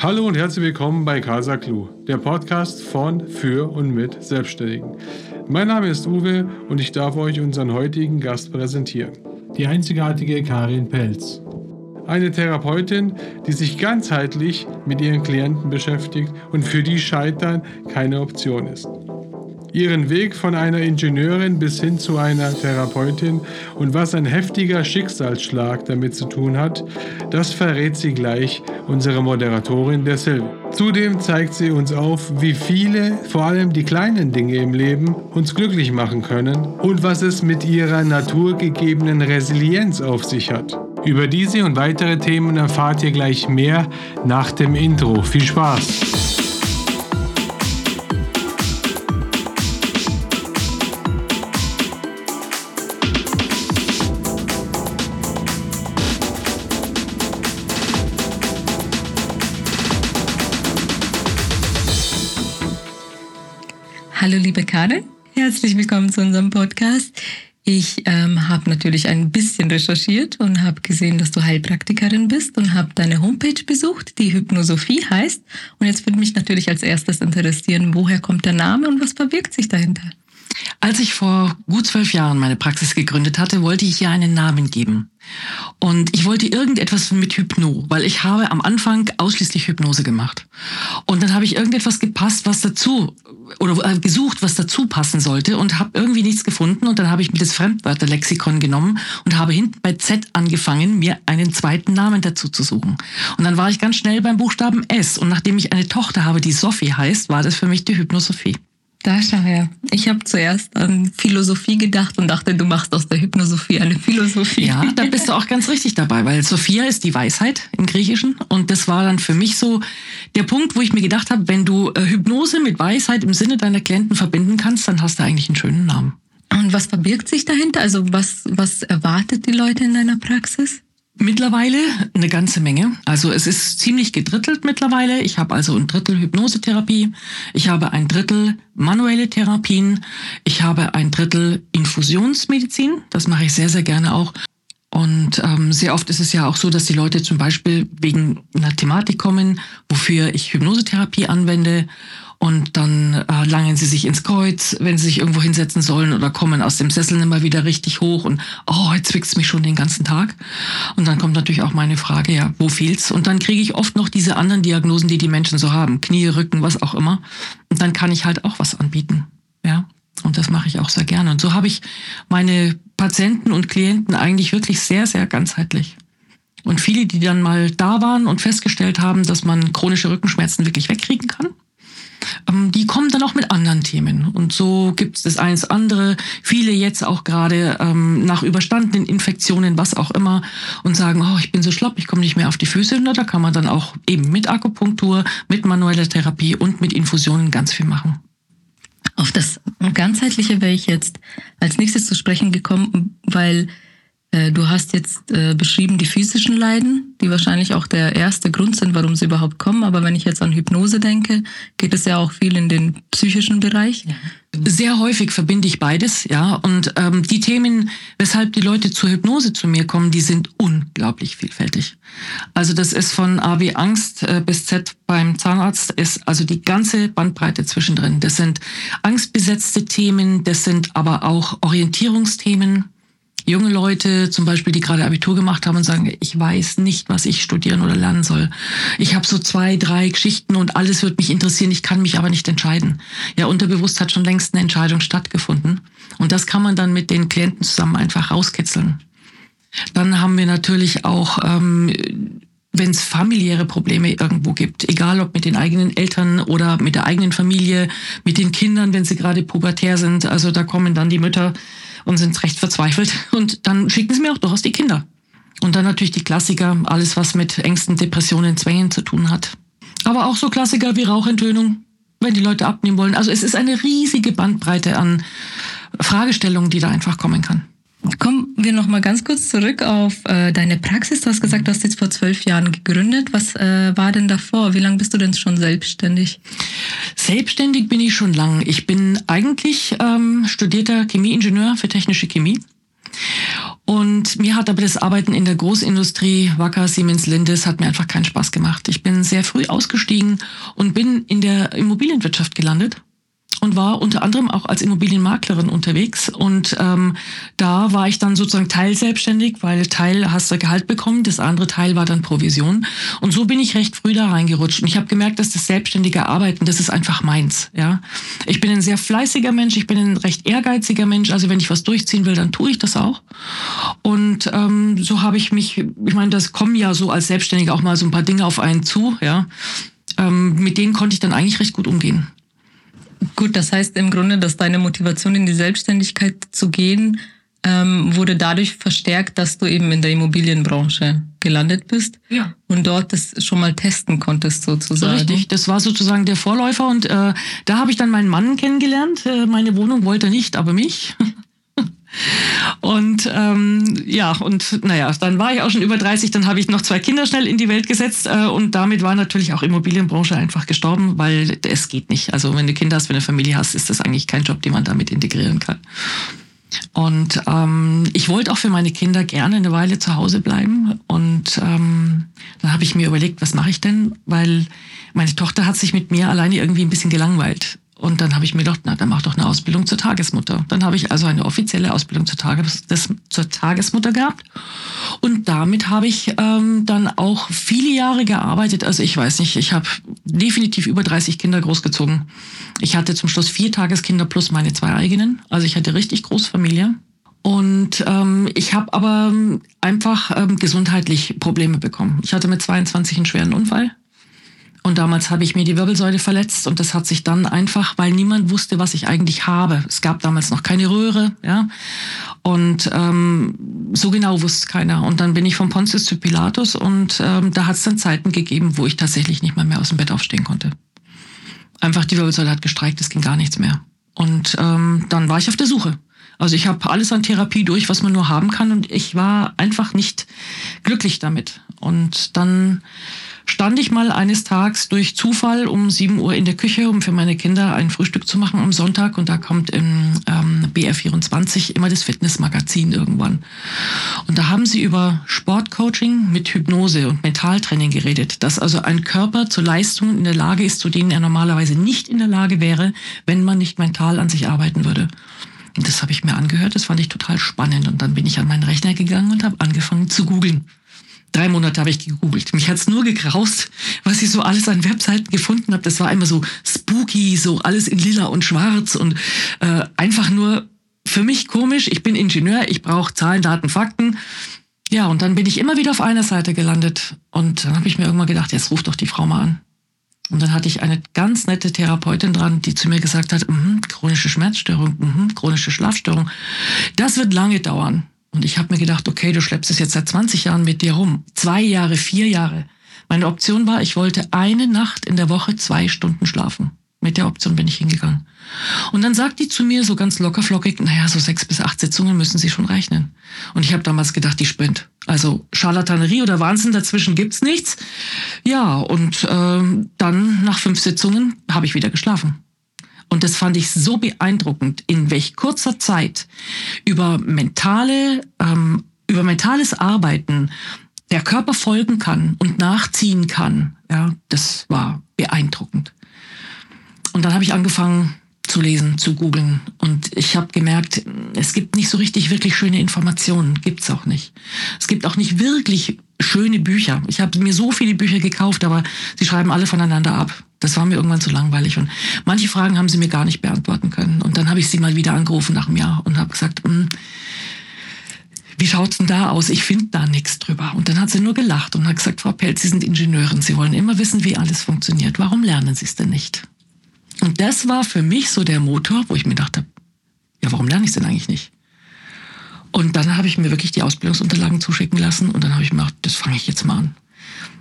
Hallo und herzlich willkommen bei Casa Clue, der Podcast von, für und mit Selbstständigen. Mein Name ist Uwe und ich darf euch unseren heutigen Gast präsentieren. Die einzigartige Karin Pelz. Eine Therapeutin, die sich ganzheitlich mit ihren Klienten beschäftigt und für die Scheitern keine Option ist ihren Weg von einer Ingenieurin bis hin zu einer Therapeutin und was ein heftiger Schicksalsschlag damit zu tun hat, das verrät sie gleich unsere Moderatorin der Silve. Zudem zeigt sie uns auf, wie viele, vor allem die kleinen Dinge im Leben, uns glücklich machen können und was es mit ihrer naturgegebenen Resilienz auf sich hat. Über diese und weitere Themen erfahrt ihr gleich mehr nach dem Intro. Viel Spaß! Willkommen zu unserem Podcast. Ich ähm, habe natürlich ein bisschen recherchiert und habe gesehen, dass du Heilpraktikerin bist und habe deine Homepage besucht, die Hypnosophie heißt. Und jetzt würde mich natürlich als erstes interessieren, woher kommt der Name und was verbirgt sich dahinter? Als ich vor gut zwölf Jahren meine Praxis gegründet hatte, wollte ich ihr einen Namen geben. Und ich wollte irgendetwas mit Hypno, weil ich habe am Anfang ausschließlich Hypnose gemacht. Und dann habe ich irgendetwas gepasst, was dazu oder äh, gesucht, was dazu passen sollte und habe irgendwie nichts gefunden. Und dann habe ich mir das Fremdwörterlexikon genommen und habe hinten bei Z angefangen, mir einen zweiten Namen dazu zu suchen. Und dann war ich ganz schnell beim Buchstaben S. Und nachdem ich eine Tochter habe, die Sophie heißt, war das für mich die Hypnosophie. Da schau her. Ich habe zuerst an Philosophie gedacht und dachte, du machst aus der Hypnosophie eine Philosophie. Ja, da bist du auch ganz richtig dabei, weil Sophia ist die Weisheit im Griechischen und das war dann für mich so der Punkt, wo ich mir gedacht habe, wenn du äh, Hypnose mit Weisheit im Sinne deiner Klienten verbinden kannst, dann hast du eigentlich einen schönen Namen. Und was verbirgt sich dahinter? Also was, was erwartet die Leute in deiner Praxis? Mittlerweile eine ganze Menge. Also es ist ziemlich gedrittelt mittlerweile. Ich habe also ein Drittel Hypnosetherapie, ich habe ein Drittel manuelle Therapien, ich habe ein Drittel Infusionsmedizin. Das mache ich sehr, sehr gerne auch. Und ähm, sehr oft ist es ja auch so, dass die Leute zum Beispiel wegen einer Thematik kommen, wofür ich Hypnosetherapie anwende und dann äh, langen sie sich ins Kreuz, wenn sie sich irgendwo hinsetzen sollen oder kommen aus dem Sessel immer wieder richtig hoch und oh, jetzt zwickt's mich schon den ganzen Tag. Und dann kommt natürlich auch meine Frage, ja, wo fehlt's? Und dann kriege ich oft noch diese anderen Diagnosen, die die Menschen so haben, Knie, Rücken, was auch immer. Und dann kann ich halt auch was anbieten, ja. Und das mache ich auch sehr gerne. Und so habe ich meine Patienten und Klienten eigentlich wirklich sehr, sehr ganzheitlich. Und viele, die dann mal da waren und festgestellt haben, dass man chronische Rückenschmerzen wirklich wegkriegen kann, die kommen dann auch mit anderen Themen. Und so gibt es das eins andere. Viele jetzt auch gerade ähm, nach überstandenen Infektionen, was auch immer, und sagen, oh, ich bin so schlapp, ich komme nicht mehr auf die Füße. Und da kann man dann auch eben mit Akupunktur, mit manueller Therapie und mit Infusionen ganz viel machen. Auf das Ganzheitliche wäre ich jetzt als nächstes zu sprechen gekommen, weil du hast jetzt äh, beschrieben die physischen Leiden, die wahrscheinlich auch der erste Grund sind, warum sie überhaupt kommen. Aber wenn ich jetzt an Hypnose denke, geht es ja auch viel in den psychischen Bereich. Ja. Sehr häufig verbinde ich beides, ja. Und ähm, die Themen, weshalb die Leute zur Hypnose zu mir kommen, die sind unglaublich vielfältig. Also das ist von A wie Angst äh, bis Z beim Zahnarzt, ist also die ganze Bandbreite zwischendrin. Das sind angstbesetzte Themen, das sind aber auch Orientierungsthemen junge Leute zum Beispiel, die gerade Abitur gemacht haben und sagen, ich weiß nicht, was ich studieren oder lernen soll. Ich habe so zwei, drei Geschichten und alles wird mich interessieren, ich kann mich aber nicht entscheiden. Ja, unterbewusst hat schon längst eine Entscheidung stattgefunden. Und das kann man dann mit den Klienten zusammen einfach rauskitzeln. Dann haben wir natürlich auch ähm, wenn es familiäre Probleme irgendwo gibt, egal ob mit den eigenen Eltern oder mit der eigenen Familie, mit den Kindern, wenn sie gerade pubertär sind. Also da kommen dann die Mütter und sind recht verzweifelt. Und dann schicken sie mir auch durchaus die Kinder. Und dann natürlich die Klassiker, alles was mit Ängsten, Depressionen, Zwängen zu tun hat. Aber auch so Klassiker wie Rauchentönung, wenn die Leute abnehmen wollen. Also es ist eine riesige Bandbreite an Fragestellungen, die da einfach kommen kann. Kommen wir noch mal ganz kurz zurück auf äh, deine Praxis. Du hast gesagt, du hast jetzt vor zwölf Jahren gegründet. Was äh, war denn davor? Wie lange bist du denn schon selbstständig? Selbstständig bin ich schon lang. Ich bin eigentlich ähm, studierter Chemieingenieur für technische Chemie Und mir hat aber das Arbeiten in der Großindustrie, Wacker, Siemens, Lindes, hat mir einfach keinen Spaß gemacht. Ich bin sehr früh ausgestiegen und bin in der Immobilienwirtschaft gelandet und war unter anderem auch als Immobilienmaklerin unterwegs. Und ähm, da war ich dann sozusagen teilselbstständig, weil Teil hast du Gehalt bekommen, das andere Teil war dann Provision. Und so bin ich recht früh da reingerutscht. Und ich habe gemerkt, dass das selbstständige Arbeiten, das ist einfach meins. Ja, Ich bin ein sehr fleißiger Mensch, ich bin ein recht ehrgeiziger Mensch. Also wenn ich was durchziehen will, dann tue ich das auch. Und ähm, so habe ich mich, ich meine, das kommen ja so als Selbstständiger auch mal so ein paar Dinge auf einen zu. Ja, ähm, Mit denen konnte ich dann eigentlich recht gut umgehen. Gut, das heißt im Grunde, dass deine Motivation in die Selbstständigkeit zu gehen ähm, wurde dadurch verstärkt, dass du eben in der Immobilienbranche gelandet bist ja. und dort das schon mal testen konntest sozusagen. Richtig, das war sozusagen der Vorläufer und äh, da habe ich dann meinen Mann kennengelernt. Äh, meine Wohnung wollte er nicht, aber mich. Und ähm, ja, und naja, dann war ich auch schon über 30, dann habe ich noch zwei Kinder schnell in die Welt gesetzt äh, und damit war natürlich auch Immobilienbranche einfach gestorben, weil es geht nicht. Also wenn du Kinder hast, wenn du Familie hast, ist das eigentlich kein Job, den man damit integrieren kann. Und ähm, ich wollte auch für meine Kinder gerne eine Weile zu Hause bleiben. Und ähm, dann habe ich mir überlegt, was mache ich denn? Weil meine Tochter hat sich mit mir alleine irgendwie ein bisschen gelangweilt. Und dann habe ich mir gedacht, na, dann mach doch eine Ausbildung zur Tagesmutter. Dann habe ich also eine offizielle Ausbildung zur, Tages zur Tagesmutter gehabt. Und damit habe ich ähm, dann auch viele Jahre gearbeitet. Also ich weiß nicht, ich habe definitiv über 30 Kinder großgezogen. Ich hatte zum Schluss vier Tageskinder plus meine zwei eigenen. Also ich hatte richtig Großfamilie. Und ähm, ich habe aber einfach ähm, gesundheitlich Probleme bekommen. Ich hatte mit 22 einen schweren Unfall und damals habe ich mir die Wirbelsäule verletzt und das hat sich dann einfach, weil niemand wusste, was ich eigentlich habe. Es gab damals noch keine Röhre, ja. Und ähm, so genau wusste keiner. Und dann bin ich von Pontius zu Pilatus und ähm, da hat es dann Zeiten gegeben, wo ich tatsächlich nicht mal mehr aus dem Bett aufstehen konnte. Einfach die Wirbelsäule hat gestreikt, es ging gar nichts mehr. Und ähm, dann war ich auf der Suche. Also ich habe alles an Therapie durch, was man nur haben kann und ich war einfach nicht glücklich damit. Und dann stand ich mal eines Tages durch Zufall um 7 Uhr in der Küche, um für meine Kinder ein Frühstück zu machen am Sonntag. Und da kommt im ähm, BR24 immer das Fitnessmagazin irgendwann. Und da haben sie über Sportcoaching mit Hypnose und Mentaltraining geredet, dass also ein Körper zu Leistungen in der Lage ist, zu denen er normalerweise nicht in der Lage wäre, wenn man nicht mental an sich arbeiten würde. Und das habe ich mir angehört, das fand ich total spannend. Und dann bin ich an meinen Rechner gegangen und habe angefangen zu googeln. Drei Monate habe ich gegoogelt. Mich hat's nur gekraust, was ich so alles an Webseiten gefunden habe. Das war immer so spooky, so alles in lila und schwarz und äh, einfach nur für mich komisch. Ich bin Ingenieur, ich brauche Zahlen, Daten, Fakten. Ja, und dann bin ich immer wieder auf einer Seite gelandet. Und dann habe ich mir irgendwann gedacht, jetzt ruf doch die Frau mal an. Und dann hatte ich eine ganz nette Therapeutin dran, die zu mir gesagt hat, mm chronische Schmerzstörung, mm chronische Schlafstörung. Das wird lange dauern. Und ich habe mir gedacht, okay, du schleppst es jetzt seit 20 Jahren mit dir rum. Zwei Jahre, vier Jahre. Meine Option war, ich wollte eine Nacht in der Woche zwei Stunden schlafen. Mit der Option bin ich hingegangen. Und dann sagt die zu mir so ganz lockerflockig, naja, so sechs bis acht Sitzungen müssen Sie schon rechnen. Und ich habe damals gedacht, die spinnt. Also Charlatanerie oder Wahnsinn, dazwischen gibt's nichts. Ja, und äh, dann nach fünf Sitzungen habe ich wieder geschlafen. Und das fand ich so beeindruckend, in welch kurzer Zeit über mentale, ähm, über mentales Arbeiten der Körper folgen kann und nachziehen kann. Ja, das war beeindruckend. Und dann habe ich angefangen zu lesen, zu googeln. Und ich habe gemerkt, es gibt nicht so richtig wirklich schöne Informationen. Gibt's auch nicht. Es gibt auch nicht wirklich schöne Bücher. Ich habe mir so viele Bücher gekauft, aber sie schreiben alle voneinander ab. Das war mir irgendwann zu langweilig. Und manche Fragen haben sie mir gar nicht beantworten können. Und dann habe ich sie mal wieder angerufen nach einem Jahr und habe gesagt, hm, wie schaut's denn da aus? Ich finde da nichts drüber. Und dann hat sie nur gelacht und hat gesagt, Frau Pelz, Sie sind Ingenieurin, Sie wollen immer wissen, wie alles funktioniert. Warum lernen Sie es denn nicht? Und das war für mich so der Motor, wo ich mir dachte, ja, warum lerne ich es denn eigentlich nicht? Und dann habe ich mir wirklich die Ausbildungsunterlagen zuschicken lassen und dann habe ich mir gedacht, das fange ich jetzt mal an.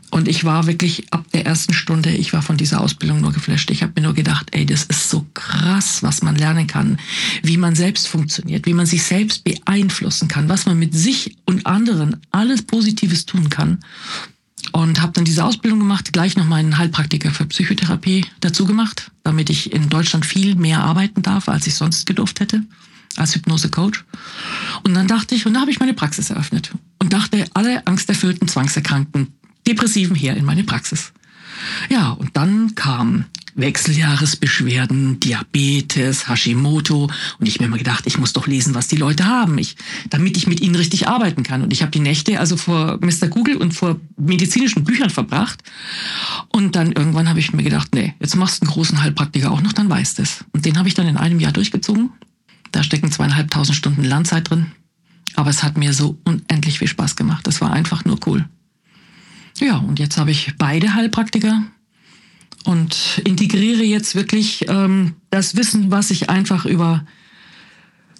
Und ich war wirklich ab der ersten Stunde, ich war von dieser Ausbildung nur geflasht. Ich habe mir nur gedacht, ey, das ist so krass, was man lernen kann, wie man selbst funktioniert, wie man sich selbst beeinflussen kann, was man mit sich und anderen alles Positives tun kann. Und habe dann diese Ausbildung gemacht, gleich noch meinen Heilpraktiker für Psychotherapie dazu gemacht, damit ich in Deutschland viel mehr arbeiten darf, als ich sonst gedurft hätte. als Hypnose-Coach. Und dann dachte ich, und da habe ich meine Praxis eröffnet und dachte, alle angsterfüllten, zwangserkrankten Depressiven her in meine Praxis. Ja, und dann kam Wechseljahresbeschwerden, Diabetes, Hashimoto und ich mir immer gedacht, ich muss doch lesen, was die Leute haben, ich, damit ich mit ihnen richtig arbeiten kann. Und ich habe die Nächte also vor Mr. Google und vor medizinischen Büchern verbracht. Und dann irgendwann habe ich mir gedacht, nee, jetzt machst du einen großen Heilpraktiker auch noch, dann weißt es. Und den habe ich dann in einem Jahr durchgezogen. Da stecken zweieinhalbtausend Stunden Lernzeit drin. Aber es hat mir so unendlich viel Spaß gemacht. Das war einfach nur cool. Ja, und jetzt habe ich beide Heilpraktiker und integriere jetzt wirklich ähm, das Wissen, was ich einfach über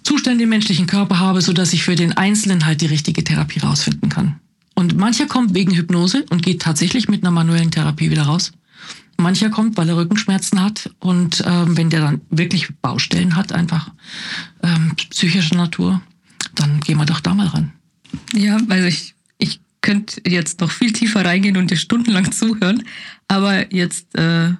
Zustände im menschlichen Körper habe, so dass ich für den Einzelnen halt die richtige Therapie rausfinden kann. Und mancher kommt wegen Hypnose und geht tatsächlich mit einer manuellen Therapie wieder raus. Mancher kommt, weil er Rückenschmerzen hat und ähm, wenn der dann wirklich Baustellen hat, einfach ähm, psychischer Natur, dann gehen wir doch da mal ran. Ja, also ich könnte jetzt noch viel tiefer reingehen und dir stundenlang zuhören, aber jetzt äh,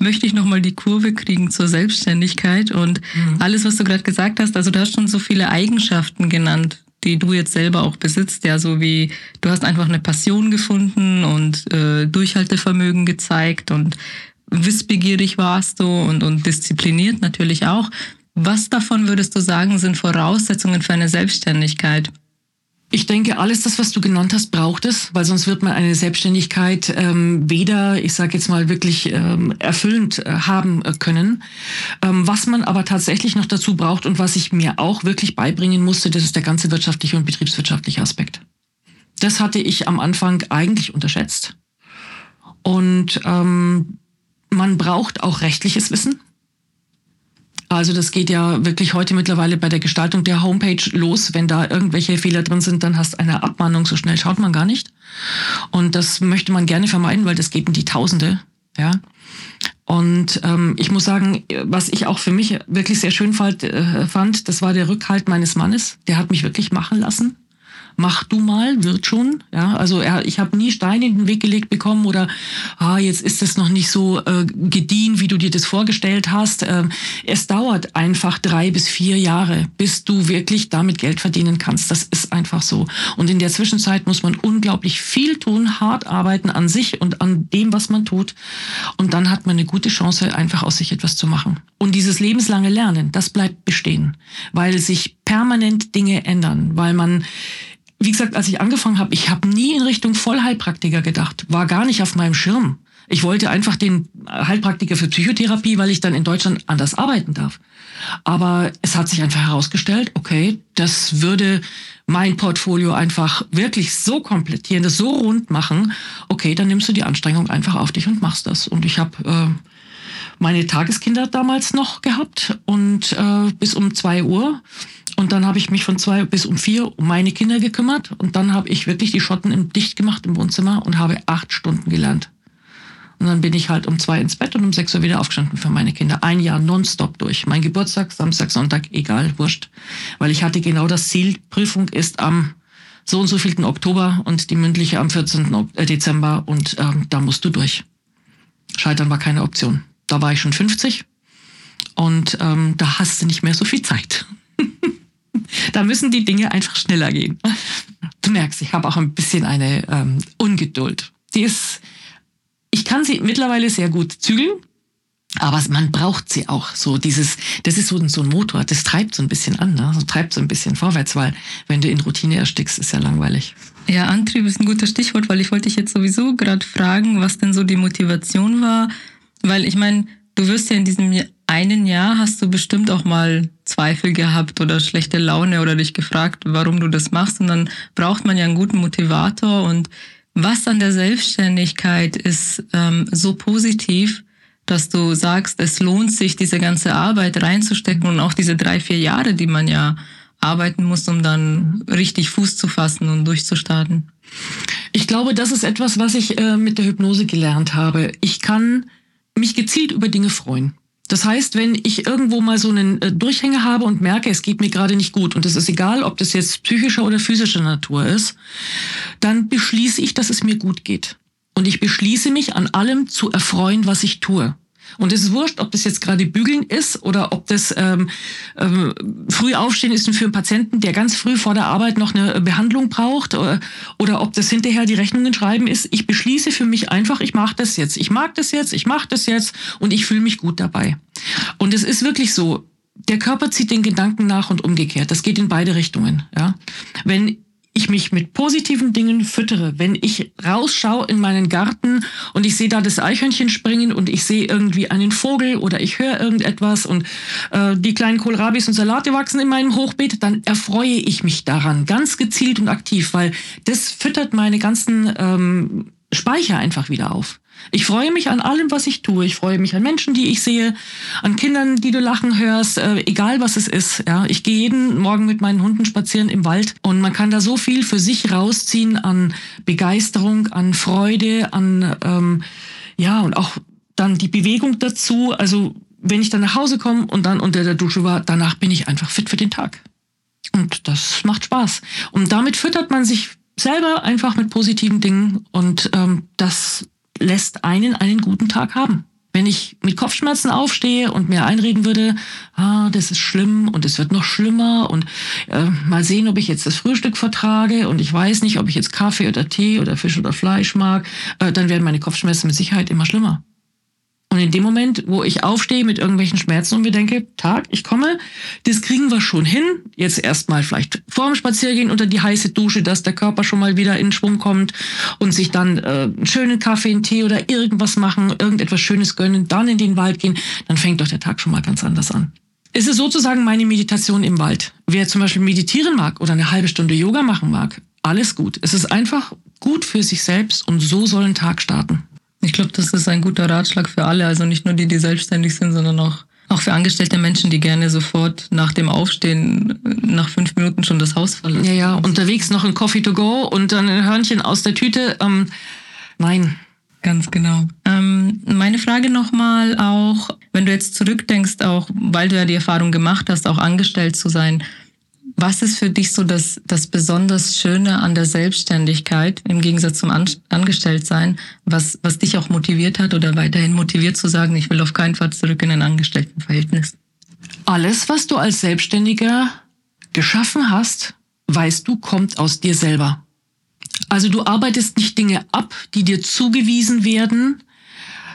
möchte ich nochmal die Kurve kriegen zur Selbstständigkeit und mhm. alles, was du gerade gesagt hast, also du hast schon so viele Eigenschaften genannt, die du jetzt selber auch besitzt, ja, so wie du hast einfach eine Passion gefunden und äh, Durchhaltevermögen gezeigt und wissbegierig warst du und, und diszipliniert natürlich auch. Was davon würdest du sagen, sind Voraussetzungen für eine Selbstständigkeit? Ich denke, alles das, was du genannt hast, braucht es, weil sonst wird man eine Selbstständigkeit ähm, weder, ich sage jetzt mal, wirklich ähm, erfüllend äh, haben äh, können. Ähm, was man aber tatsächlich noch dazu braucht und was ich mir auch wirklich beibringen musste, das ist der ganze wirtschaftliche und betriebswirtschaftliche Aspekt. Das hatte ich am Anfang eigentlich unterschätzt. Und ähm, man braucht auch rechtliches Wissen. Also das geht ja wirklich heute mittlerweile bei der Gestaltung der Homepage los. Wenn da irgendwelche Fehler drin sind, dann hast du eine Abmahnung. So schnell schaut man gar nicht. Und das möchte man gerne vermeiden, weil das geht in die Tausende. Ja. Und ähm, ich muss sagen, was ich auch für mich wirklich sehr schön fand, äh, fand, das war der Rückhalt meines Mannes. Der hat mich wirklich machen lassen mach du mal, wird schon. Ja, also er, ich habe nie Steine in den Weg gelegt bekommen oder ah, jetzt ist es noch nicht so äh, gediehen, wie du dir das vorgestellt hast. Ähm, es dauert einfach drei bis vier Jahre, bis du wirklich damit Geld verdienen kannst. Das ist einfach so. Und in der Zwischenzeit muss man unglaublich viel tun, hart arbeiten an sich und an dem, was man tut. Und dann hat man eine gute Chance, einfach aus sich etwas zu machen. Und dieses lebenslange Lernen, das bleibt bestehen, weil sich permanent Dinge ändern, weil man wie gesagt, als ich angefangen habe, ich habe nie in Richtung Vollheilpraktiker gedacht, war gar nicht auf meinem Schirm. Ich wollte einfach den Heilpraktiker für Psychotherapie, weil ich dann in Deutschland anders arbeiten darf. Aber es hat sich einfach herausgestellt, okay, das würde mein Portfolio einfach wirklich so komplettieren, das so rund machen. Okay, dann nimmst du die Anstrengung einfach auf dich und machst das. Und ich habe äh, meine Tageskinder damals noch gehabt und äh, bis um zwei Uhr. Und dann habe ich mich von zwei bis um vier um meine Kinder gekümmert. Und dann habe ich wirklich die Schotten im, dicht gemacht im Wohnzimmer und habe acht Stunden gelernt. Und dann bin ich halt um zwei ins Bett und um sechs Uhr wieder aufgestanden für meine Kinder. Ein Jahr nonstop durch. Mein Geburtstag, Samstag, Sonntag, egal, wurscht. Weil ich hatte genau das Ziel, Prüfung ist am so und so vielten Oktober und die mündliche am 14. Äh, Dezember und ähm, da musst du durch. Scheitern war keine Option. Da war ich schon 50 und ähm, da hast du nicht mehr so viel Zeit. da müssen die Dinge einfach schneller gehen. Du merkst, ich habe auch ein bisschen eine ähm, Ungeduld. Die ist, ich kann sie mittlerweile sehr gut zügeln, aber man braucht sie auch. So dieses, das ist so ein, so ein Motor, das treibt so ein bisschen an, ne? so treibt so ein bisschen vorwärts, weil wenn du in Routine erstickst, ist ja langweilig. Ja, Antrieb ist ein gutes Stichwort, weil ich wollte dich jetzt sowieso gerade fragen, was denn so die Motivation war, weil ich meine, du wirst ja in diesem einen Jahr hast du bestimmt auch mal Zweifel gehabt oder schlechte Laune oder dich gefragt, warum du das machst. Und dann braucht man ja einen guten Motivator. Und was an der Selbstständigkeit ist ähm, so positiv, dass du sagst, es lohnt sich, diese ganze Arbeit reinzustecken und auch diese drei, vier Jahre, die man ja arbeiten muss, um dann richtig Fuß zu fassen und durchzustarten. Ich glaube, das ist etwas, was ich äh, mit der Hypnose gelernt habe. Ich kann mich gezielt über Dinge freuen. Das heißt, wenn ich irgendwo mal so einen äh, Durchhänger habe und merke, es geht mir gerade nicht gut und es ist egal, ob das jetzt psychischer oder physischer Natur ist, dann beschließe ich, dass es mir gut geht. Und ich beschließe mich an allem zu erfreuen, was ich tue. Und es ist wurscht, ob das jetzt gerade Bügeln ist oder ob das ähm, ähm, früh aufstehen ist für einen Patienten, der ganz früh vor der Arbeit noch eine Behandlung braucht oder, oder ob das hinterher die Rechnungen schreiben ist. Ich beschließe für mich einfach, ich mache das jetzt. Ich mag das jetzt, ich mache das jetzt und ich fühle mich gut dabei. Und es ist wirklich so, der Körper zieht den Gedanken nach und umgekehrt. Das geht in beide Richtungen. Ja? Wenn ich mich mit positiven Dingen füttere, wenn ich rausschaue in meinen Garten und ich sehe da das Eichhörnchen springen und ich sehe irgendwie einen Vogel oder ich höre irgendetwas und äh, die kleinen Kohlrabis und Salate wachsen in meinem Hochbeet, dann erfreue ich mich daran ganz gezielt und aktiv, weil das füttert meine ganzen ähm, Speicher einfach wieder auf. Ich freue mich an allem, was ich tue. Ich freue mich an Menschen, die ich sehe, an Kindern, die du lachen hörst, äh, egal was es ist. Ja, ich gehe jeden Morgen mit meinen Hunden spazieren im Wald und man kann da so viel für sich rausziehen an Begeisterung, an Freude, an ähm, ja und auch dann die Bewegung dazu. Also wenn ich dann nach Hause komme und dann unter der Dusche war, danach bin ich einfach fit für den Tag. Und das macht Spaß. Und damit füttert man sich selber einfach mit positiven Dingen und ähm, das lässt einen einen guten Tag haben. Wenn ich mit Kopfschmerzen aufstehe und mir einreden würde, ah, das ist schlimm und es wird noch schlimmer und äh, mal sehen, ob ich jetzt das Frühstück vertrage und ich weiß nicht, ob ich jetzt Kaffee oder Tee oder Fisch oder Fleisch mag, äh, dann werden meine Kopfschmerzen mit Sicherheit immer schlimmer. Und in dem Moment, wo ich aufstehe mit irgendwelchen Schmerzen und mir denke, Tag, ich komme, das kriegen wir schon hin. Jetzt erstmal vielleicht vor dem Spaziergehen unter die heiße Dusche, dass der Körper schon mal wieder in Schwung kommt und sich dann äh, einen schönen Kaffee, einen Tee oder irgendwas machen, irgendetwas Schönes gönnen, dann in den Wald gehen, dann fängt doch der Tag schon mal ganz anders an. Es ist sozusagen meine Meditation im Wald. Wer zum Beispiel meditieren mag oder eine halbe Stunde Yoga machen mag, alles gut. Es ist einfach gut für sich selbst und so soll ein Tag starten. Ich glaube, das ist ein guter Ratschlag für alle, also nicht nur die, die selbstständig sind, sondern auch, auch für angestellte Menschen, die gerne sofort nach dem Aufstehen nach fünf Minuten schon das Haus verlassen. Ja, ja, unterwegs noch ein Coffee to go und dann ein Hörnchen aus der Tüte. Ähm, nein. Ganz genau. Ähm, meine Frage nochmal auch, wenn du jetzt zurückdenkst, auch weil du ja die Erfahrung gemacht hast, auch angestellt zu sein, was ist für dich so das, das besonders Schöne an der Selbstständigkeit im Gegensatz zum an Angestelltsein, was, was dich auch motiviert hat oder weiterhin motiviert zu sagen, ich will auf keinen Fall zurück in ein Angestelltenverhältnis? Alles, was du als Selbstständiger geschaffen hast, weißt du, kommt aus dir selber. Also du arbeitest nicht Dinge ab, die dir zugewiesen werden,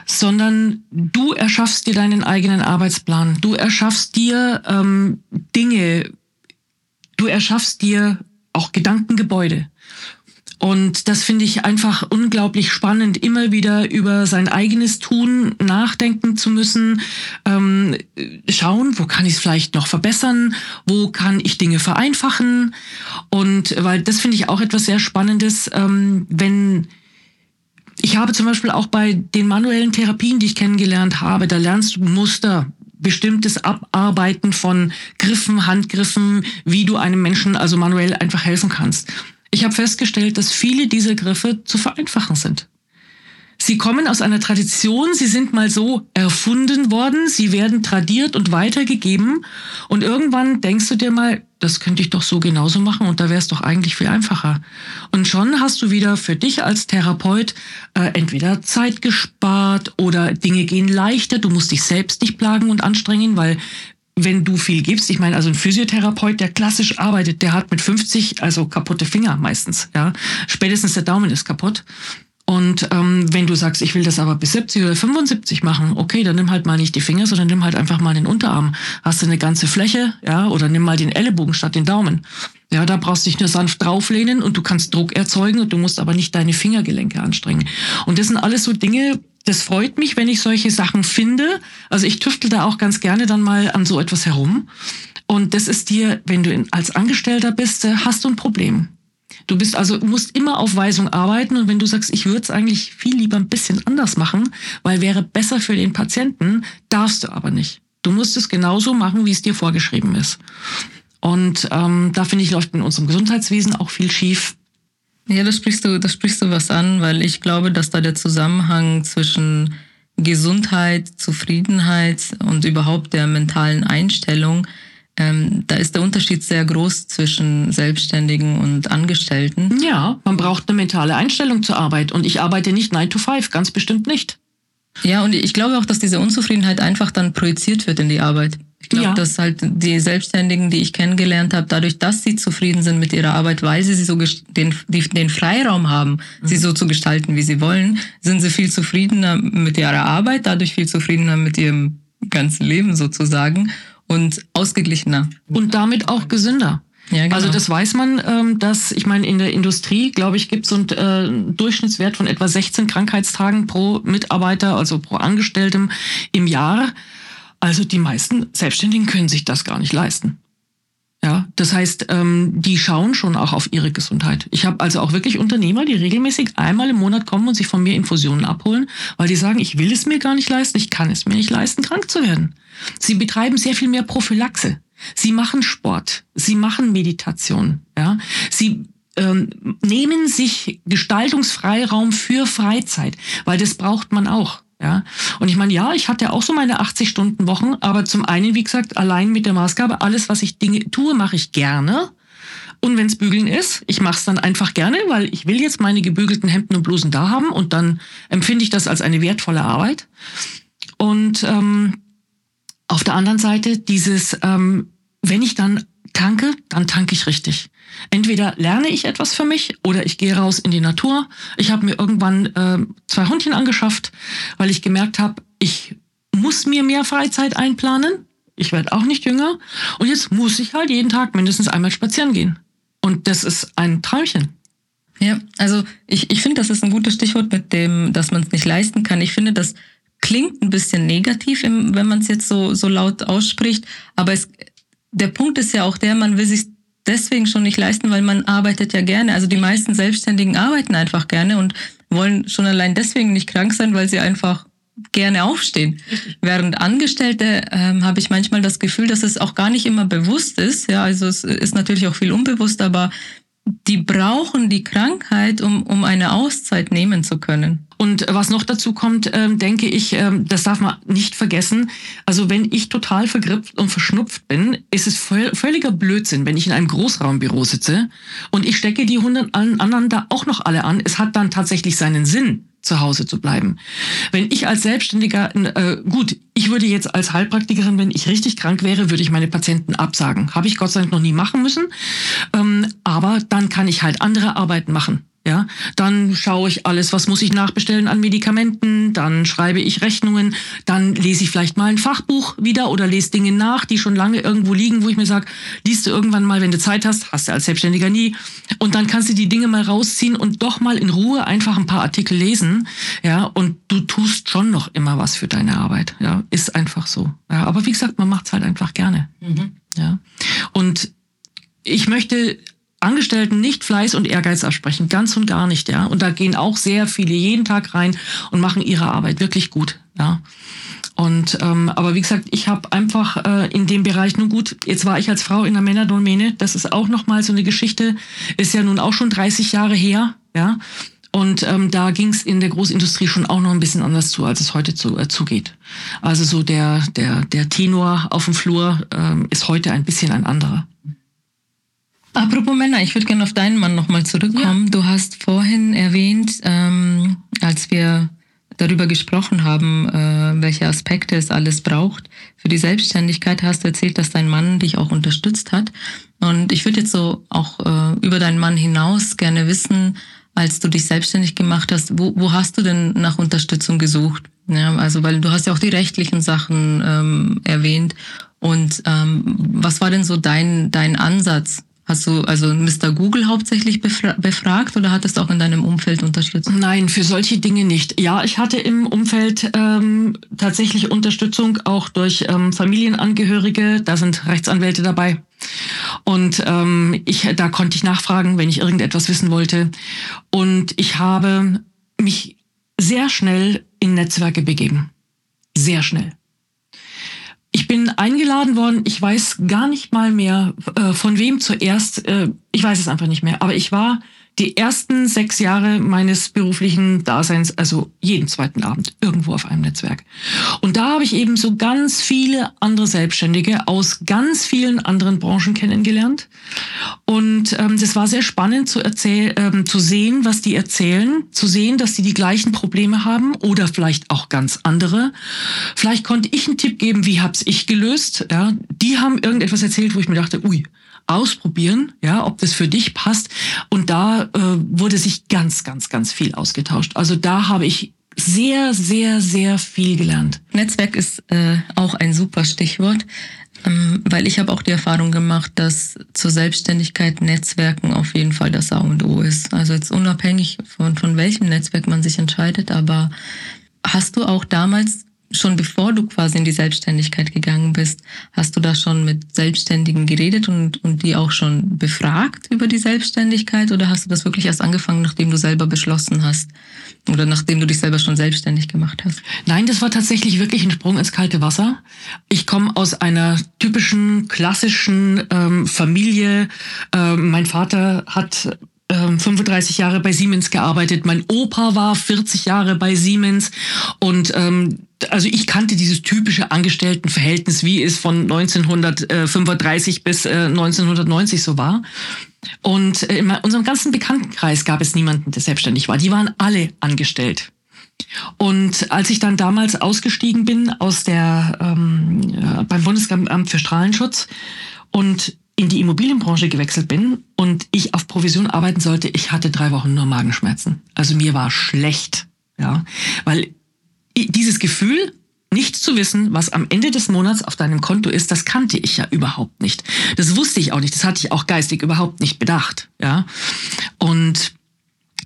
sondern du erschaffst dir deinen eigenen Arbeitsplan. Du erschaffst dir ähm, Dinge, du erschaffst dir auch Gedankengebäude. Und das finde ich einfach unglaublich spannend, immer wieder über sein eigenes Tun nachdenken zu müssen, ähm, schauen, wo kann ich es vielleicht noch verbessern, wo kann ich Dinge vereinfachen. Und weil das finde ich auch etwas sehr Spannendes, ähm, wenn ich habe zum Beispiel auch bei den manuellen Therapien, die ich kennengelernt habe, da lernst du Muster bestimmtes Abarbeiten von Griffen, Handgriffen, wie du einem Menschen also manuell einfach helfen kannst. Ich habe festgestellt, dass viele dieser Griffe zu vereinfachen sind. Sie kommen aus einer Tradition, sie sind mal so erfunden worden, sie werden tradiert und weitergegeben und irgendwann denkst du dir mal, das könnte ich doch so genauso machen und da wäre es doch eigentlich viel einfacher. Und schon hast du wieder für dich als Therapeut äh, entweder Zeit gespart oder Dinge gehen leichter, du musst dich selbst nicht plagen und anstrengen, weil wenn du viel gibst, ich meine, also ein Physiotherapeut, der klassisch arbeitet, der hat mit 50 also kaputte Finger meistens, ja. Spätestens der Daumen ist kaputt. Und ähm, wenn du sagst, ich will das aber bis 70 oder 75 machen, okay, dann nimm halt mal nicht die Finger, sondern nimm halt einfach mal den Unterarm. Hast du eine ganze Fläche, ja, oder nimm mal den Ellenbogen statt den Daumen. Ja, da brauchst du dich nur sanft drauflehnen und du kannst Druck erzeugen und du musst aber nicht deine Fingergelenke anstrengen. Und das sind alles so Dinge, das freut mich, wenn ich solche Sachen finde. Also ich tüftel da auch ganz gerne dann mal an so etwas herum. Und das ist dir, wenn du als Angestellter bist, äh, hast du ein Problem. Du bist also, musst immer auf Weisung arbeiten und wenn du sagst, ich würde es eigentlich viel lieber ein bisschen anders machen, weil wäre besser für den Patienten, darfst du aber nicht. Du musst es genauso machen, wie es dir vorgeschrieben ist. Und ähm, da finde ich, läuft in unserem Gesundheitswesen auch viel schief. Ja, da sprichst du, da sprichst du was an, weil ich glaube, dass da der Zusammenhang zwischen Gesundheit, Zufriedenheit und überhaupt der mentalen Einstellung ähm, da ist der Unterschied sehr groß zwischen Selbstständigen und Angestellten. Ja, man braucht eine mentale Einstellung zur Arbeit und ich arbeite nicht 9 to 5, ganz bestimmt nicht. Ja, und ich glaube auch, dass diese Unzufriedenheit einfach dann projiziert wird in die Arbeit. Ich glaube, Ja. dass halt die Selbstständigen, die ich kennengelernt habe, dadurch, dass sie zufrieden sind mit ihrer Arbeit, weil sie, sie so den, den Freiraum haben, sie so zu gestalten, wie sie wollen, sind sie viel zufriedener mit ihrer Arbeit, dadurch viel zufriedener mit ihrem ganzen Leben sozusagen und ausgeglichener. Und damit auch gesünder. Ja, genau. Also das weiß man, ähm, dass, ich meine, in der Industrie, glaube ich, gibt es einen äh, Durchschnittswert von etwa 16 Krankheitstagen pro Mitarbeiter, also pro Angestelltem im Jahr. Also die meisten Selbstständigen können sich das gar nicht leisten. Ja, das heißt, ähm, die schauen schon auch auf ihre Gesundheit. Ich habe also auch wirklich Unternehmer, die regelmäßig einmal im Monat kommen und sich von mir Infusionen abholen, weil die sagen, ich will es mir gar nicht leisten, ich kann es mir nicht leisten, krank zu werden. Sie betreiben sehr viel mehr Prophylaxe. Sie machen Sport, sie machen Meditation, ja. Sie ähm, nehmen sich Gestaltungsfreiraum für Freizeit, weil das braucht man auch. Ja, und ich meine, ja, ich hatte auch so meine 80-Stunden-Wochen, aber zum einen, wie gesagt, allein mit der Maßgabe, alles, was ich Dinge tue, mache ich gerne. Und wenn es bügeln ist, ich mache es dann einfach gerne, weil ich will jetzt meine gebügelten Hemden und Blusen da haben und dann empfinde ich das als eine wertvolle Arbeit. Und ähm, auf der anderen Seite dieses, ähm, wenn ich dann tanke, dann tanke ich richtig. Entweder lerne ich etwas für mich oder ich gehe raus in die Natur. Ich habe mir irgendwann äh, zwei Hundchen angeschafft, weil ich gemerkt habe, ich muss mir mehr Freizeit einplanen. Ich werde auch nicht jünger. Und jetzt muss ich halt jeden Tag mindestens einmal spazieren gehen. Und das ist ein Träumchen. Ja, also ich, ich finde, das ist ein gutes Stichwort mit dem, dass man es nicht leisten kann. Ich finde, das klingt ein bisschen negativ, wenn man es jetzt so, so laut ausspricht. Aber es, der Punkt ist ja auch der, man will sich deswegen schon nicht leisten, weil man arbeitet ja gerne. Also die meisten Selbstständigen arbeiten einfach gerne und wollen schon allein deswegen nicht krank sein, weil sie einfach gerne aufstehen. Während Angestellte ähm, habe ich manchmal das Gefühl, dass es auch gar nicht immer bewusst ist. Ja, also es ist natürlich auch viel unbewusst, aber die brauchen die Krankheit, um, um eine Auszeit nehmen zu können. Und was noch dazu kommt, ähm, denke ich, ähm, das darf man nicht vergessen. Also wenn ich total vergrippt und verschnupft bin, ist es völ völliger Blödsinn, wenn ich in einem Großraumbüro sitze und ich stecke die hundert an- anderen da auch noch alle an. Es hat dann tatsächlich seinen Sinn, zu Hause zu bleiben. Wenn ich als Selbstständiger, äh, gut, ich würde jetzt als Heilpraktikerin, wenn ich richtig krank wäre, würde ich meine Patienten absagen. Habe ich Gott sei Dank noch nie machen müssen. Ähm, aber dann kann ich halt andere Arbeiten machen. Ja, dann schaue ich alles, was muss ich nachbestellen an Medikamenten, dann schreibe ich Rechnungen, dann lese ich vielleicht mal ein Fachbuch wieder oder lese Dinge nach, die schon lange irgendwo liegen, wo ich mir sage, liest du irgendwann mal, wenn du Zeit hast, hast du als Selbstständiger nie. Und dann kannst du die Dinge mal rausziehen und doch mal in Ruhe einfach ein paar Artikel lesen. Ja, und du tust schon noch immer was für deine Arbeit. Ja, ist einfach so. Ja, aber wie gesagt, man macht's halt einfach gerne. Ja. Und ich möchte Angestellten nicht Fleiß und Ehrgeiz absprechen, ganz und gar nicht, ja. Und da gehen auch sehr viele jeden Tag rein und machen ihre Arbeit wirklich gut, ja. Und ähm, aber wie gesagt, ich habe einfach äh, in dem Bereich nun gut. Jetzt war ich als Frau in der Männerdomäne. Das ist auch noch mal so eine Geschichte. Ist ja nun auch schon 30 Jahre her, ja. Und ähm, da ging es in der Großindustrie schon auch noch ein bisschen anders zu, als es heute zu, äh, zugeht. Also so der der der Tenor auf dem Flur ähm, ist heute ein bisschen ein anderer. Apropos Männer, ich würde gerne auf deinen Mann nochmal zurückkommen. Du hast vorhin erwähnt, ähm, als wir darüber gesprochen haben, äh, welche Aspekte es alles braucht für die Selbstständigkeit, hast du erzählt, dass dein Mann dich auch unterstützt hat. Und ich würde jetzt so auch äh, über deinen Mann hinaus gerne wissen, als du dich selbstständig gemacht hast, wo, wo hast du denn nach Unterstützung gesucht? Ja, also weil du hast ja auch die rechtlichen Sachen ähm, erwähnt. Und ähm, was war denn so dein, dein Ansatz? Hast du also Mr. Google hauptsächlich befra befragt oder hattest du auch in deinem Umfeld Unterstützung? Nein, für solche Dinge nicht. Ja, ich hatte im Umfeld ähm, tatsächlich Unterstützung, auch durch ähm, Familienangehörige. Da sind Rechtsanwälte dabei. Und ähm, ich, da konnte ich nachfragen, wenn ich irgendetwas wissen wollte. Und ich habe mich sehr schnell in Netzwerke begeben. Sehr schnell. Ich bin eingeladen worden, ich weiß gar nicht mal mehr, äh, von wem zuerst, äh, ich weiß es einfach nicht mehr, aber ich war die ersten sechs Jahre meines beruflichen Daseins, also jeden zweiten Abend, irgendwo auf einem Netzwerk. Und da habe ich eben so ganz viele andere Selbstständige aus ganz vielen anderen Branchen kennengelernt. Und ähm, das war sehr spannend zu, erzählen, ähm, zu sehen, was die erzählen, zu sehen, dass die die gleichen Probleme haben oder vielleicht auch ganz andere. Vielleicht konnte ich einen Tipp geben, wie hab's ich gelöst. Ja, die haben irgendetwas erzählt, wo ich mir dachte, ui, ausprobieren, ja, ob das für dich passt. Und da äh, wurde sich ganz, ganz, ganz viel ausgetauscht. Also da habe ich sehr, sehr, sehr viel gelernt. Netzwerk ist äh, auch ein super Stichwort, ähm, weil ich habe auch die Erfahrung gemacht, dass zur Selbstständigkeit Netzwerken auf jeden Fall das A und O ist. Also jetzt unabhängig von, von welchem Netzwerk man sich entscheidet, aber hast du auch damals schon bevor du quasi in die Selbstständigkeit gegangen bist, hast du da schon mit Selbstständigen geredet und, und die auch schon befragt über die Selbstständigkeit oder hast du das wirklich erst angefangen, nachdem du selber beschlossen hast oder nachdem du dich selber schon selbstständig gemacht hast? Nein, das war tatsächlich wirklich ein Sprung ins kalte Wasser. Ich komme aus einer typischen, klassischen ähm, Familie. Ähm, mein Vater hat 35 ähm, Jahre bei Siemens gearbeitet. Mein Opa war 40 Jahre bei Siemens und ähm, also ich kannte dieses typische Angestelltenverhältnis, wie es von 1935 bis äh, 1990 so war. Und in unserem ganzen Bekanntenkreis gab es niemanden, der selbstständig war. Die waren alle angestellt. Und als ich dann damals ausgestiegen bin aus der ähm, äh, beim Bundesamt für Strahlenschutz und in die Immobilienbranche gewechselt bin und ich auf Provision arbeiten sollte, ich hatte drei Wochen nur Magenschmerzen. Also mir war schlecht, ja, weil dieses Gefühl, nicht zu wissen, was am Ende des Monats auf deinem Konto ist, das kannte ich ja überhaupt nicht. Das wusste ich auch nicht. Das hatte ich auch geistig überhaupt nicht bedacht, ja. Und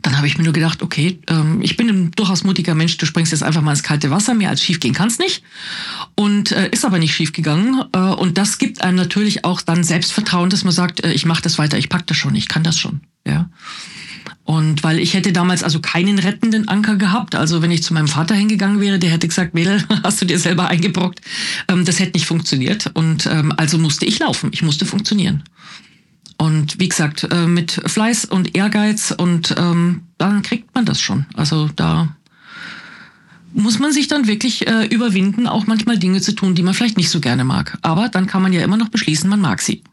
dann habe ich mir nur gedacht, okay, ähm, ich bin ein durchaus mutiger Mensch, du springst jetzt einfach mal ins kalte Wasser, mehr als schief gehen kannst nicht. Und äh, ist aber nicht schief gegangen. Äh, und das gibt einem natürlich auch dann Selbstvertrauen, dass man sagt, äh, ich mache das weiter, ich pack das schon, ich kann das schon. Ja. Und weil ich hätte damals also keinen rettenden Anker gehabt. Also wenn ich zu meinem Vater hingegangen wäre, der hätte gesagt, Mädel, hast du dir selber eingebrockt. Ähm, das hätte nicht funktioniert. Und ähm, also musste ich laufen. Ich musste funktionieren. Und wie gesagt, äh, mit Fleiß und Ehrgeiz und ähm, dann kriegt man das schon. Also da muss man sich dann wirklich äh, überwinden, auch manchmal Dinge zu tun, die man vielleicht nicht so gerne mag. Aber dann kann man ja immer noch beschließen, man mag sie.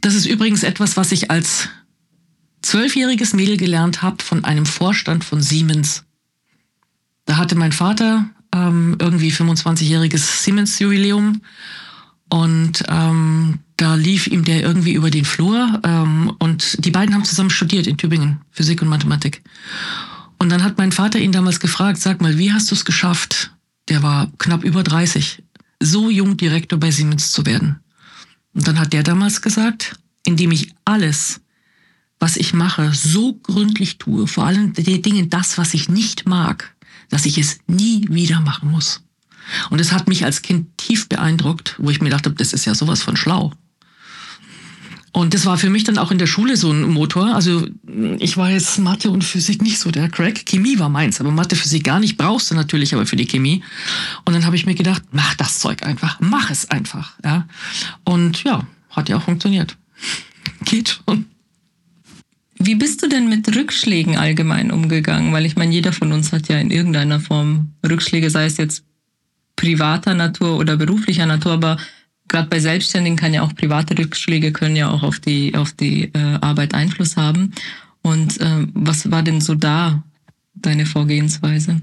Das ist übrigens etwas, was ich als zwölfjähriges Mädel gelernt habe von einem Vorstand von Siemens. Da hatte mein Vater ähm, irgendwie 25-jähriges Siemens-Jubiläum und ähm, da lief ihm der irgendwie über den Flur ähm, und die beiden haben zusammen studiert in Tübingen, Physik und Mathematik. Und dann hat mein Vater ihn damals gefragt, sag mal, wie hast du es geschafft? Der war knapp über 30, so jung Direktor bei Siemens zu werden. Und dann hat der damals gesagt, indem ich alles, was ich mache, so gründlich tue, vor allem die Dinge, das, was ich nicht mag, dass ich es nie wieder machen muss. Und es hat mich als Kind tief beeindruckt, wo ich mir dachte, das ist ja sowas von schlau. Und das war für mich dann auch in der Schule so ein Motor. Also ich war jetzt Mathe und Physik nicht so der Crack. Chemie war meins, aber Mathe, Physik gar nicht. Brauchst du natürlich aber für die Chemie. Und dann habe ich mir gedacht, mach das Zeug einfach. Mach es einfach. Ja. Und ja, hat ja auch funktioniert. Geht schon. Wie bist du denn mit Rückschlägen allgemein umgegangen? Weil ich meine, jeder von uns hat ja in irgendeiner Form Rückschläge, sei es jetzt privater Natur oder beruflicher Natur, aber gerade bei Selbstständigen kann ja auch private Rückschläge können ja auch auf die auf die äh, Arbeit Einfluss haben. Und äh, was war denn so da deine Vorgehensweise?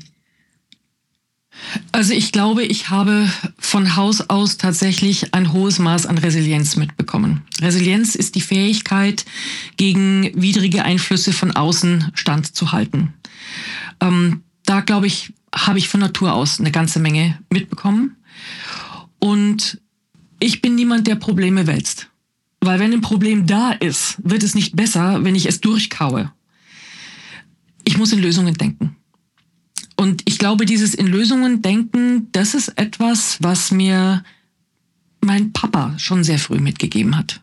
Also ich glaube, ich habe von Haus aus tatsächlich ein hohes Maß an Resilienz mitbekommen. Resilienz ist die Fähigkeit, gegen widrige Einflüsse von außen standzuhalten. Ähm, da glaube ich, habe ich von Natur aus eine ganze Menge mitbekommen. Und ich bin niemand, der Probleme wälzt. Weil wenn ein Problem da ist, wird es nicht besser, wenn ich es durchkaue. Ich muss in Lösungen denken. Und ich glaube, dieses in Lösungen denken, das ist etwas, was mir mein Papa schon sehr früh mitgegeben hat.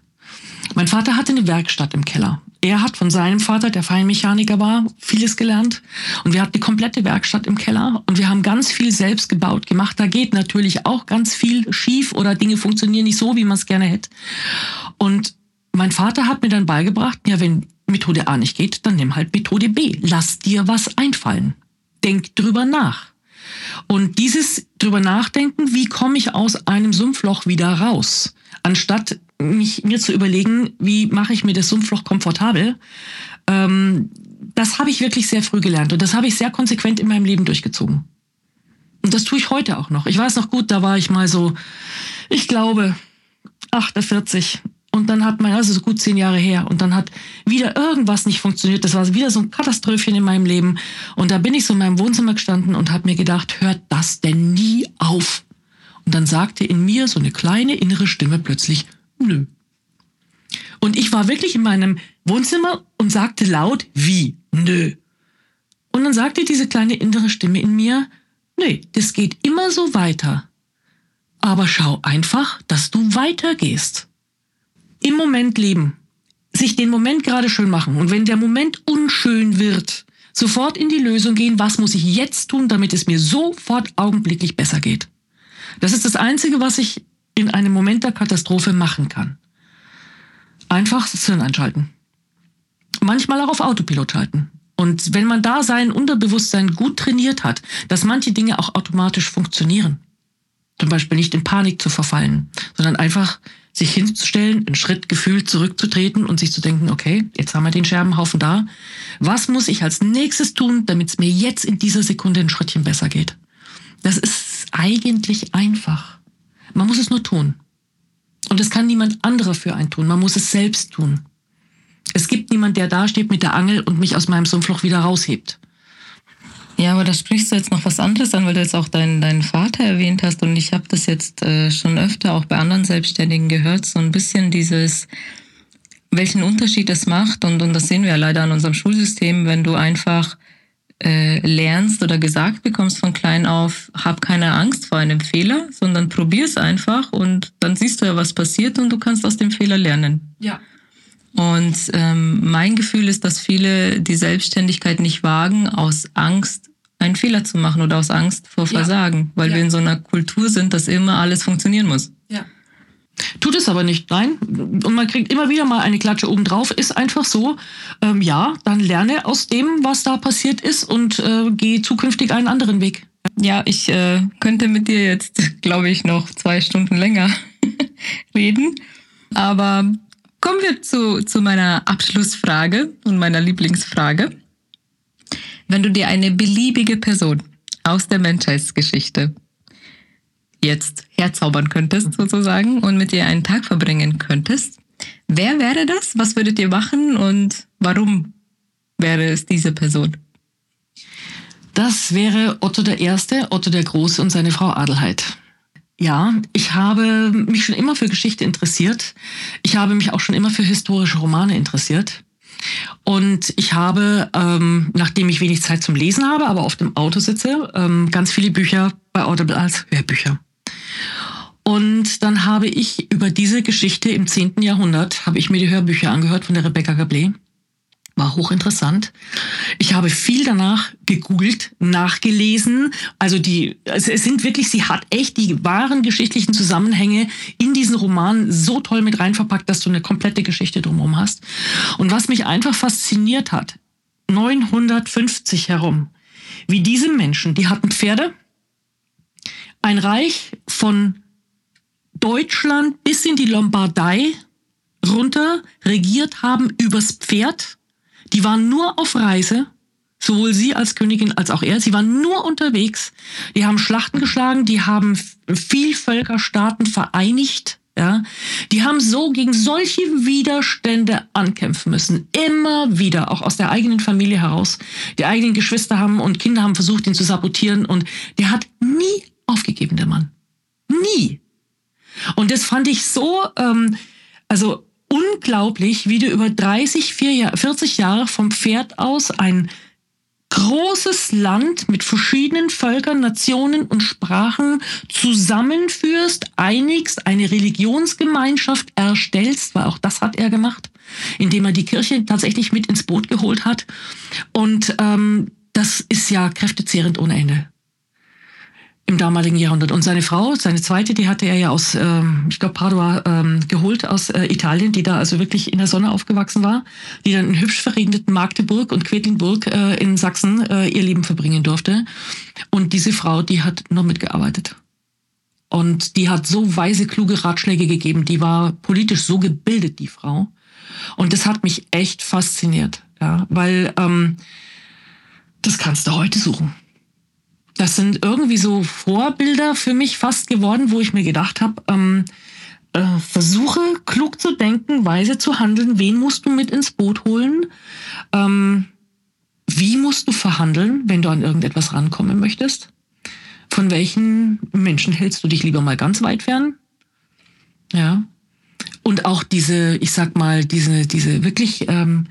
Mein Vater hatte eine Werkstatt im Keller. Er hat von seinem Vater, der Feinmechaniker war, vieles gelernt. Und wir hatten die komplette Werkstatt im Keller und wir haben ganz viel selbst gebaut, gemacht. Da geht natürlich auch ganz viel schief oder Dinge funktionieren nicht so, wie man es gerne hätte. Und mein Vater hat mir dann beigebracht, ja, wenn Methode A nicht geht, dann nimm halt Methode B. Lass dir was einfallen. Denk drüber nach. Und dieses drüber nachdenken, wie komme ich aus einem Sumpfloch wieder raus, anstatt mich, mir zu überlegen, wie mache ich mir das Sumpfloch komfortabel, ähm, das habe ich wirklich sehr früh gelernt und das habe ich sehr konsequent in meinem Leben durchgezogen. Und das tue ich heute auch noch. Ich weiß noch gut, da war ich mal so, ich glaube, 48. Und dann hat mein, also so gut zehn Jahre her, und dann hat wieder irgendwas nicht funktioniert. Das war wieder so ein Katastrophen in meinem Leben. Und da bin ich so in meinem Wohnzimmer gestanden und habe mir gedacht, hört das denn nie auf? Und dann sagte in mir so eine kleine innere Stimme plötzlich, nö. Und ich war wirklich in meinem Wohnzimmer und sagte laut, wie, nö. Und dann sagte diese kleine innere Stimme in mir, nee, das geht immer so weiter. Aber schau einfach, dass du weitergehst. Im Moment leben. Sich den Moment gerade schön machen. Und wenn der Moment unschön wird, sofort in die Lösung gehen, was muss ich jetzt tun, damit es mir sofort augenblicklich besser geht. Das ist das Einzige, was ich in einem Moment der Katastrophe machen kann. Einfach das Hirn einschalten. Manchmal auch auf Autopilot schalten. Und wenn man da sein Unterbewusstsein gut trainiert hat, dass manche Dinge auch automatisch funktionieren, zum Beispiel nicht in Panik zu verfallen, sondern einfach sich hinzustellen, einen Schritt gefühlt zurückzutreten und sich zu denken, okay, jetzt haben wir den Scherbenhaufen da. Was muss ich als nächstes tun, damit es mir jetzt in dieser Sekunde ein Schrittchen besser geht? Das ist eigentlich einfach. Man muss es nur tun. Und es kann niemand anderer für einen tun. Man muss es selbst tun. Es gibt niemand, der da steht mit der Angel und mich aus meinem Sumpfloch wieder raushebt. Ja, aber da sprichst du jetzt noch was anderes an, weil du jetzt auch deinen, deinen Vater erwähnt hast. Und ich habe das jetzt äh, schon öfter auch bei anderen Selbstständigen gehört, so ein bisschen dieses, welchen Unterschied es macht. Und, und das sehen wir ja leider an unserem Schulsystem, wenn du einfach äh, lernst oder gesagt bekommst von klein auf, hab keine Angst vor einem Fehler, sondern probier's einfach. Und dann siehst du ja, was passiert und du kannst aus dem Fehler lernen. Ja. Und ähm, mein Gefühl ist, dass viele die Selbstständigkeit nicht wagen aus Angst, einen Fehler zu machen oder aus Angst vor Versagen, ja. weil ja. wir in so einer Kultur sind, dass immer alles funktionieren muss. Ja. Tut es aber nicht, nein. Und man kriegt immer wieder mal eine Klatsche obendrauf. Ist einfach so, ähm, ja, dann lerne aus dem, was da passiert ist und äh, gehe zukünftig einen anderen Weg. Ja, ich äh, könnte mit dir jetzt, glaube ich, noch zwei Stunden länger reden. Aber Kommen wir zu, zu meiner Abschlussfrage und meiner Lieblingsfrage. Wenn du dir eine beliebige Person aus der Menschheitsgeschichte jetzt herzaubern könntest, sozusagen, und mit ihr einen Tag verbringen könntest, wer wäre das? Was würdet ihr machen und warum wäre es diese Person? Das wäre Otto der Erste, Otto der Große und seine Frau Adelheid. Ja, ich habe mich schon immer für Geschichte interessiert. Ich habe mich auch schon immer für historische Romane interessiert. Und ich habe, ähm, nachdem ich wenig Zeit zum Lesen habe, aber auf dem Auto sitze, ähm, ganz viele Bücher bei Audible als Hörbücher. Und dann habe ich über diese Geschichte im 10. Jahrhundert, habe ich mir die Hörbücher angehört von der Rebecca Gablé war hochinteressant. Ich habe viel danach gegoogelt, nachgelesen. Also die, also es sind wirklich, sie hat echt die wahren geschichtlichen Zusammenhänge in diesen Roman so toll mit rein verpackt, dass du eine komplette Geschichte drumherum hast. Und was mich einfach fasziniert hat, 950 herum, wie diese Menschen, die hatten Pferde, ein Reich von Deutschland bis in die Lombardei runter regiert haben übers Pferd die waren nur auf Reise, sowohl sie als Königin als auch er. Sie waren nur unterwegs. Die haben Schlachten geschlagen, die haben Vielvölkerstaaten vereinigt. Ja, die haben so gegen solche Widerstände ankämpfen müssen. Immer wieder, auch aus der eigenen Familie heraus. Die eigenen Geschwister haben und Kinder haben versucht, ihn zu sabotieren und der hat nie aufgegeben, der Mann. Nie. Und das fand ich so, ähm, also unglaublich, wie du über 30, 40 Jahre vom Pferd aus ein großes Land mit verschiedenen Völkern, Nationen und Sprachen zusammenführst, einigst, eine Religionsgemeinschaft erstellst, weil auch das hat er gemacht, indem er die Kirche tatsächlich mit ins Boot geholt hat. Und ähm, das ist ja kräftezehrend ohne Ende. Im damaligen Jahrhundert. Und seine Frau, seine zweite, die hatte er ja aus, ähm, ich glaube, Padua ähm, geholt aus äh, Italien, die da also wirklich in der Sonne aufgewachsen war, die dann in hübsch verregneten Magdeburg und Quedlinburg äh, in Sachsen äh, ihr Leben verbringen durfte. Und diese Frau, die hat noch mitgearbeitet. Und die hat so weise, kluge Ratschläge gegeben. Die war politisch so gebildet, die Frau. Und das hat mich echt fasziniert, ja, weil ähm, das kannst du heute suchen das sind irgendwie so Vorbilder für mich fast geworden, wo ich mir gedacht habe, ähm, äh, versuche klug zu denken, weise zu handeln. Wen musst du mit ins Boot holen? Ähm, wie musst du verhandeln, wenn du an irgendetwas rankommen möchtest? Von welchen Menschen hältst du dich lieber mal ganz weit fern? Ja. Und auch diese, ich sag mal, diese, diese wirklich, ähm,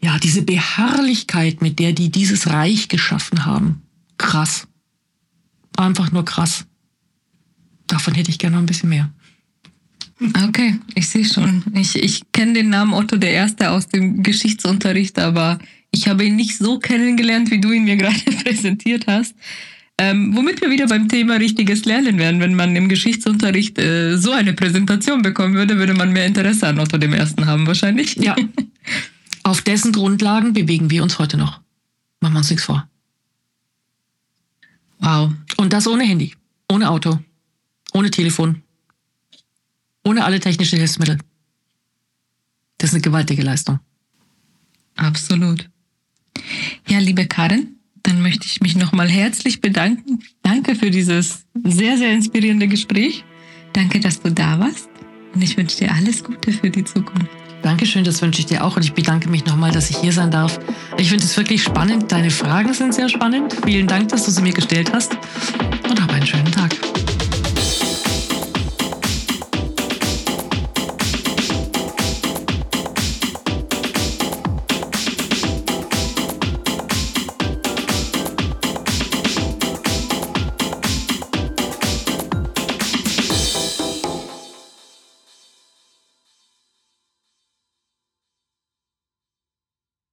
ja, diese Beharrlichkeit, mit der die dieses Reich geschaffen haben. Krass einfach nur krass. Davon hätte ich gerne noch ein bisschen mehr. Okay, ich sehe schon. Ich, ich kenne den Namen Otto der Erste aus dem Geschichtsunterricht, aber ich habe ihn nicht so kennengelernt, wie du ihn mir gerade präsentiert hast. Ähm, womit wir wieder beim Thema richtiges Lernen wären. Wenn man im Geschichtsunterricht äh, so eine Präsentation bekommen würde, würde man mehr Interesse an Otto dem Ersten haben, wahrscheinlich. Ja. Auf dessen Grundlagen bewegen wir uns heute noch. Machen wir uns nichts vor. Wow. Und das ohne Handy, ohne Auto, ohne Telefon, ohne alle technischen Hilfsmittel. Das ist eine gewaltige Leistung. Absolut. Ja, liebe Karin, dann möchte ich mich nochmal herzlich bedanken. Danke für dieses sehr, sehr inspirierende Gespräch. Danke, dass du da warst. Und ich wünsche dir alles Gute für die Zukunft. Dankeschön, das wünsche ich dir auch und ich bedanke mich nochmal, dass ich hier sein darf. Ich finde es wirklich spannend. Deine Fragen sind sehr spannend. Vielen Dank, dass du sie mir gestellt hast und hab einen schönen Tag.